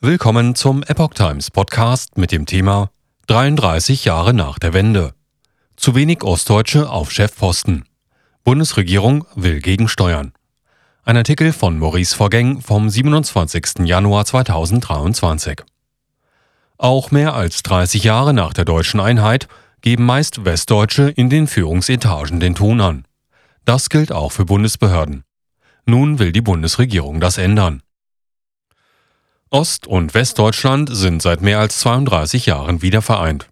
Willkommen zum Epoch Times Podcast mit dem Thema 33 Jahre nach der Wende. Zu wenig Ostdeutsche auf Chefposten. Bundesregierung will gegensteuern. Ein Artikel von Maurice Vorgäng vom 27. Januar 2023. Auch mehr als 30 Jahre nach der deutschen Einheit geben meist Westdeutsche in den Führungsetagen den Ton an. Das gilt auch für Bundesbehörden. Nun will die Bundesregierung das ändern. Ost- und Westdeutschland sind seit mehr als 32 Jahren wieder vereint.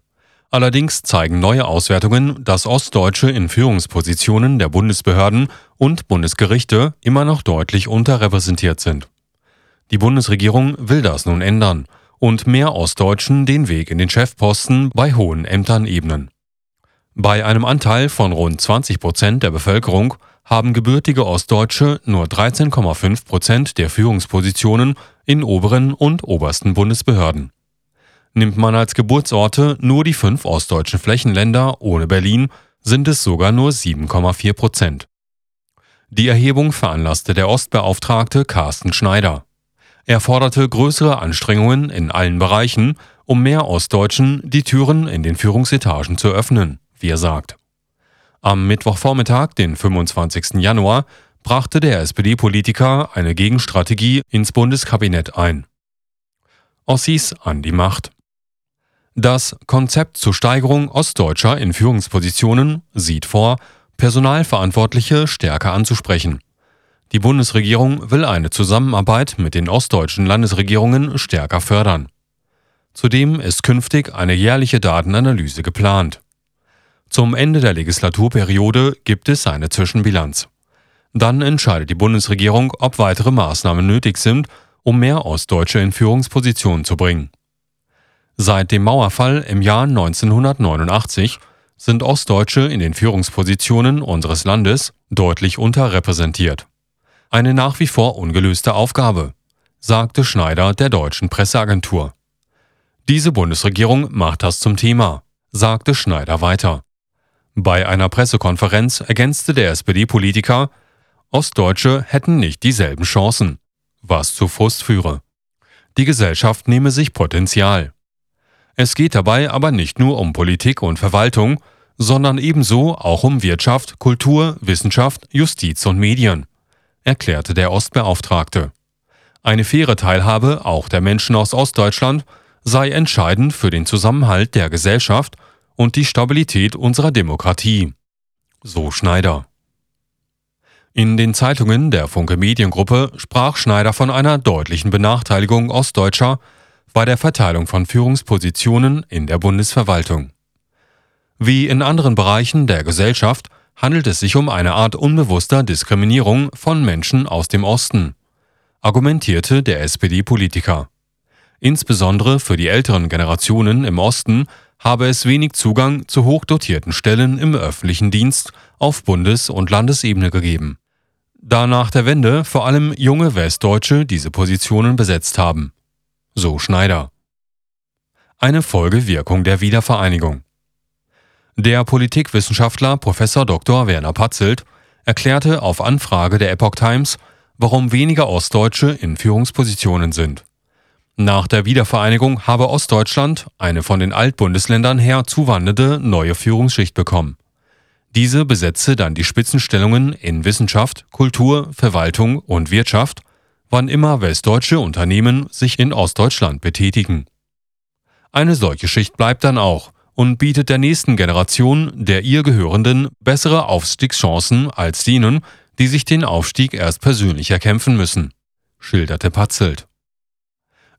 Allerdings zeigen neue Auswertungen, dass Ostdeutsche in Führungspositionen der Bundesbehörden und Bundesgerichte immer noch deutlich unterrepräsentiert sind. Die Bundesregierung will das nun ändern und mehr Ostdeutschen den Weg in den Chefposten bei hohen Ämtern ebnen. Bei einem Anteil von rund 20 Prozent der Bevölkerung haben gebürtige Ostdeutsche nur 13,5 Prozent der Führungspositionen in oberen und obersten Bundesbehörden. Nimmt man als Geburtsorte nur die fünf ostdeutschen Flächenländer ohne Berlin, sind es sogar nur 7,4 Prozent. Die Erhebung veranlasste der Ostbeauftragte Carsten Schneider. Er forderte größere Anstrengungen in allen Bereichen, um mehr Ostdeutschen die Türen in den Führungsetagen zu öffnen, wie er sagt. Am Mittwochvormittag, den 25. Januar, brachte der SPD-Politiker eine Gegenstrategie ins Bundeskabinett ein. Ossis an die Macht. Das Konzept zur Steigerung Ostdeutscher in Führungspositionen sieht vor, Personalverantwortliche stärker anzusprechen. Die Bundesregierung will eine Zusammenarbeit mit den ostdeutschen Landesregierungen stärker fördern. Zudem ist künftig eine jährliche Datenanalyse geplant. Zum Ende der Legislaturperiode gibt es eine Zwischenbilanz. Dann entscheidet die Bundesregierung, ob weitere Maßnahmen nötig sind, um mehr Ostdeutsche in Führungspositionen zu bringen. Seit dem Mauerfall im Jahr 1989 sind Ostdeutsche in den Führungspositionen unseres Landes deutlich unterrepräsentiert. Eine nach wie vor ungelöste Aufgabe, sagte Schneider der deutschen Presseagentur. Diese Bundesregierung macht das zum Thema, sagte Schneider weiter. Bei einer Pressekonferenz ergänzte der SPD-Politiker, Ostdeutsche hätten nicht dieselben Chancen, was zu Frust führe. Die Gesellschaft nehme sich Potenzial. Es geht dabei aber nicht nur um Politik und Verwaltung, sondern ebenso auch um Wirtschaft, Kultur, Wissenschaft, Justiz und Medien, erklärte der Ostbeauftragte. Eine faire Teilhabe auch der Menschen aus Ostdeutschland sei entscheidend für den Zusammenhalt der Gesellschaft und die Stabilität unserer Demokratie. So Schneider. In den Zeitungen der Funke Mediengruppe sprach Schneider von einer deutlichen Benachteiligung Ostdeutscher bei der Verteilung von Führungspositionen in der Bundesverwaltung. Wie in anderen Bereichen der Gesellschaft handelt es sich um eine Art unbewusster Diskriminierung von Menschen aus dem Osten, argumentierte der SPD-Politiker. Insbesondere für die älteren Generationen im Osten habe es wenig Zugang zu hochdotierten Stellen im öffentlichen Dienst auf Bundes- und Landesebene gegeben da nach der Wende vor allem junge Westdeutsche diese Positionen besetzt haben. So Schneider. Eine Folgewirkung der Wiedervereinigung. Der Politikwissenschaftler Prof. Dr. Werner Patzelt erklärte auf Anfrage der Epoch Times, warum weniger Ostdeutsche in Führungspositionen sind. Nach der Wiedervereinigung habe Ostdeutschland eine von den Altbundesländern her zuwandernde neue Führungsschicht bekommen. Diese besetze dann die Spitzenstellungen in Wissenschaft, Kultur, Verwaltung und Wirtschaft, wann immer westdeutsche Unternehmen sich in Ostdeutschland betätigen. Eine solche Schicht bleibt dann auch und bietet der nächsten Generation der ihr gehörenden bessere Aufstiegschancen als denen, die sich den Aufstieg erst persönlich erkämpfen müssen, schilderte Patzelt.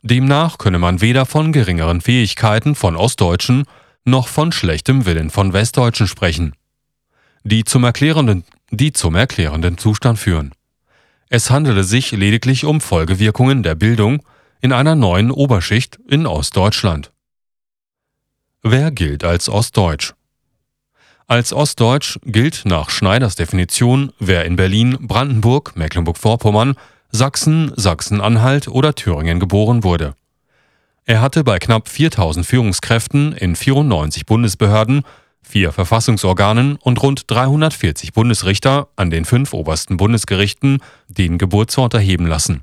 Demnach könne man weder von geringeren Fähigkeiten von Ostdeutschen noch von schlechtem Willen von Westdeutschen sprechen die zum erklärenden, die zum erklärenden Zustand führen. Es handele sich lediglich um Folgewirkungen der Bildung in einer neuen Oberschicht in Ostdeutschland. Wer gilt als Ostdeutsch? Als Ostdeutsch gilt nach Schneiders Definition, wer in Berlin, Brandenburg, Mecklenburg-Vorpommern, Sachsen, Sachsen-Anhalt oder Thüringen geboren wurde. Er hatte bei knapp 4000 Führungskräften in 94 Bundesbehörden vier Verfassungsorganen und rund 340 Bundesrichter an den fünf obersten Bundesgerichten den Geburtsort erheben lassen.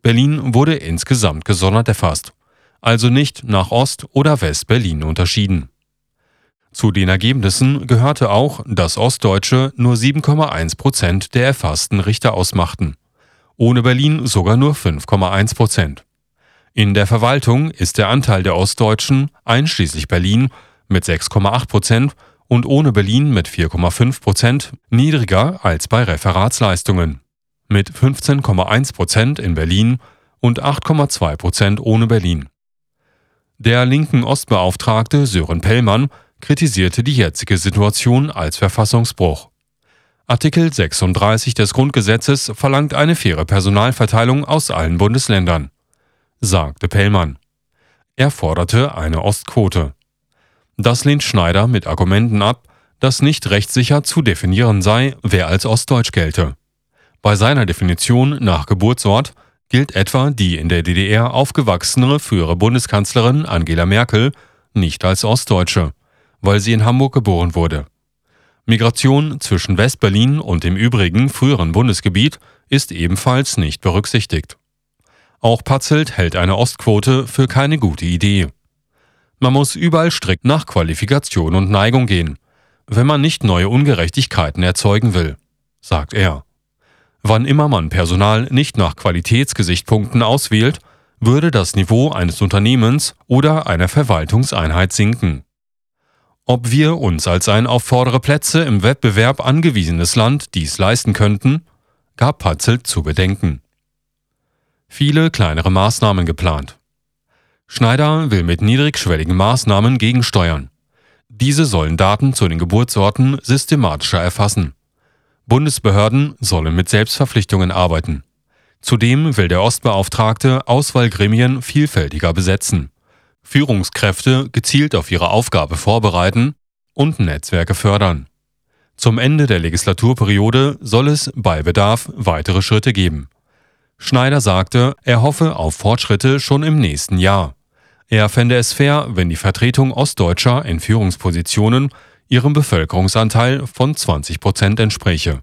Berlin wurde insgesamt gesondert erfasst, also nicht nach Ost- oder West-Berlin unterschieden. Zu den Ergebnissen gehörte auch, dass Ostdeutsche nur 7,1 Prozent der erfassten Richter ausmachten, ohne Berlin sogar nur 5,1 Prozent. In der Verwaltung ist der Anteil der Ostdeutschen, einschließlich Berlin, mit 6,8 Prozent und ohne Berlin mit 4,5 Prozent niedriger als bei Referatsleistungen. Mit 15,1 Prozent in Berlin und 8,2 Prozent ohne Berlin. Der linken Ostbeauftragte Sören Pellmann kritisierte die jetzige Situation als Verfassungsbruch. Artikel 36 des Grundgesetzes verlangt eine faire Personalverteilung aus allen Bundesländern, sagte Pellmann. Er forderte eine Ostquote. Das lehnt Schneider mit Argumenten ab, dass nicht rechtssicher zu definieren sei, wer als Ostdeutsch gelte. Bei seiner Definition nach Geburtsort gilt etwa die in der DDR aufgewachsene frühere Bundeskanzlerin Angela Merkel nicht als Ostdeutsche weil sie in Hamburg geboren wurde. Migration zwischen Westberlin und dem übrigen früheren Bundesgebiet ist ebenfalls nicht berücksichtigt. Auch Patzelt hält eine Ostquote für keine gute Idee. Man muss überall strikt nach Qualifikation und Neigung gehen, wenn man nicht neue Ungerechtigkeiten erzeugen will, sagt er. Wann immer man Personal nicht nach Qualitätsgesichtspunkten auswählt, würde das Niveau eines Unternehmens oder einer Verwaltungseinheit sinken ob wir uns als ein auf vordere Plätze im Wettbewerb angewiesenes Land dies leisten könnten, gab Patzelt zu bedenken. Viele kleinere Maßnahmen geplant. Schneider will mit niedrigschwelligen Maßnahmen gegensteuern. Diese sollen Daten zu den Geburtsorten systematischer erfassen. Bundesbehörden sollen mit Selbstverpflichtungen arbeiten. Zudem will der Ostbeauftragte Auswahlgremien vielfältiger besetzen. Führungskräfte gezielt auf ihre Aufgabe vorbereiten und Netzwerke fördern. Zum Ende der Legislaturperiode soll es bei Bedarf weitere Schritte geben. Schneider sagte, er hoffe auf Fortschritte schon im nächsten Jahr. Er fände es fair, wenn die Vertretung Ostdeutscher in Führungspositionen ihrem Bevölkerungsanteil von 20 Prozent entspräche.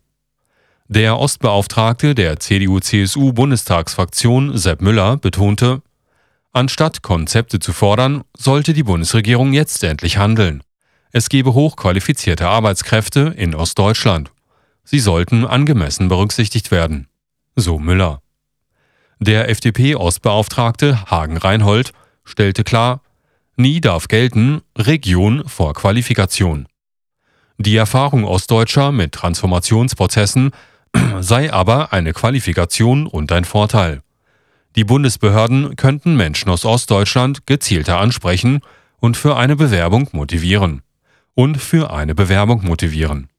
Der Ostbeauftragte der CDU-CSU-Bundestagsfraktion Sepp Müller betonte, Anstatt Konzepte zu fordern, sollte die Bundesregierung jetzt endlich handeln. Es gebe hochqualifizierte Arbeitskräfte in Ostdeutschland. Sie sollten angemessen berücksichtigt werden. So Müller. Der FDP-Ostbeauftragte Hagen Reinhold stellte klar, nie darf gelten Region vor Qualifikation. Die Erfahrung Ostdeutscher mit Transformationsprozessen sei aber eine Qualifikation und ein Vorteil. Die Bundesbehörden könnten Menschen aus Ostdeutschland gezielter ansprechen und für eine Bewerbung motivieren. Und für eine Bewerbung motivieren.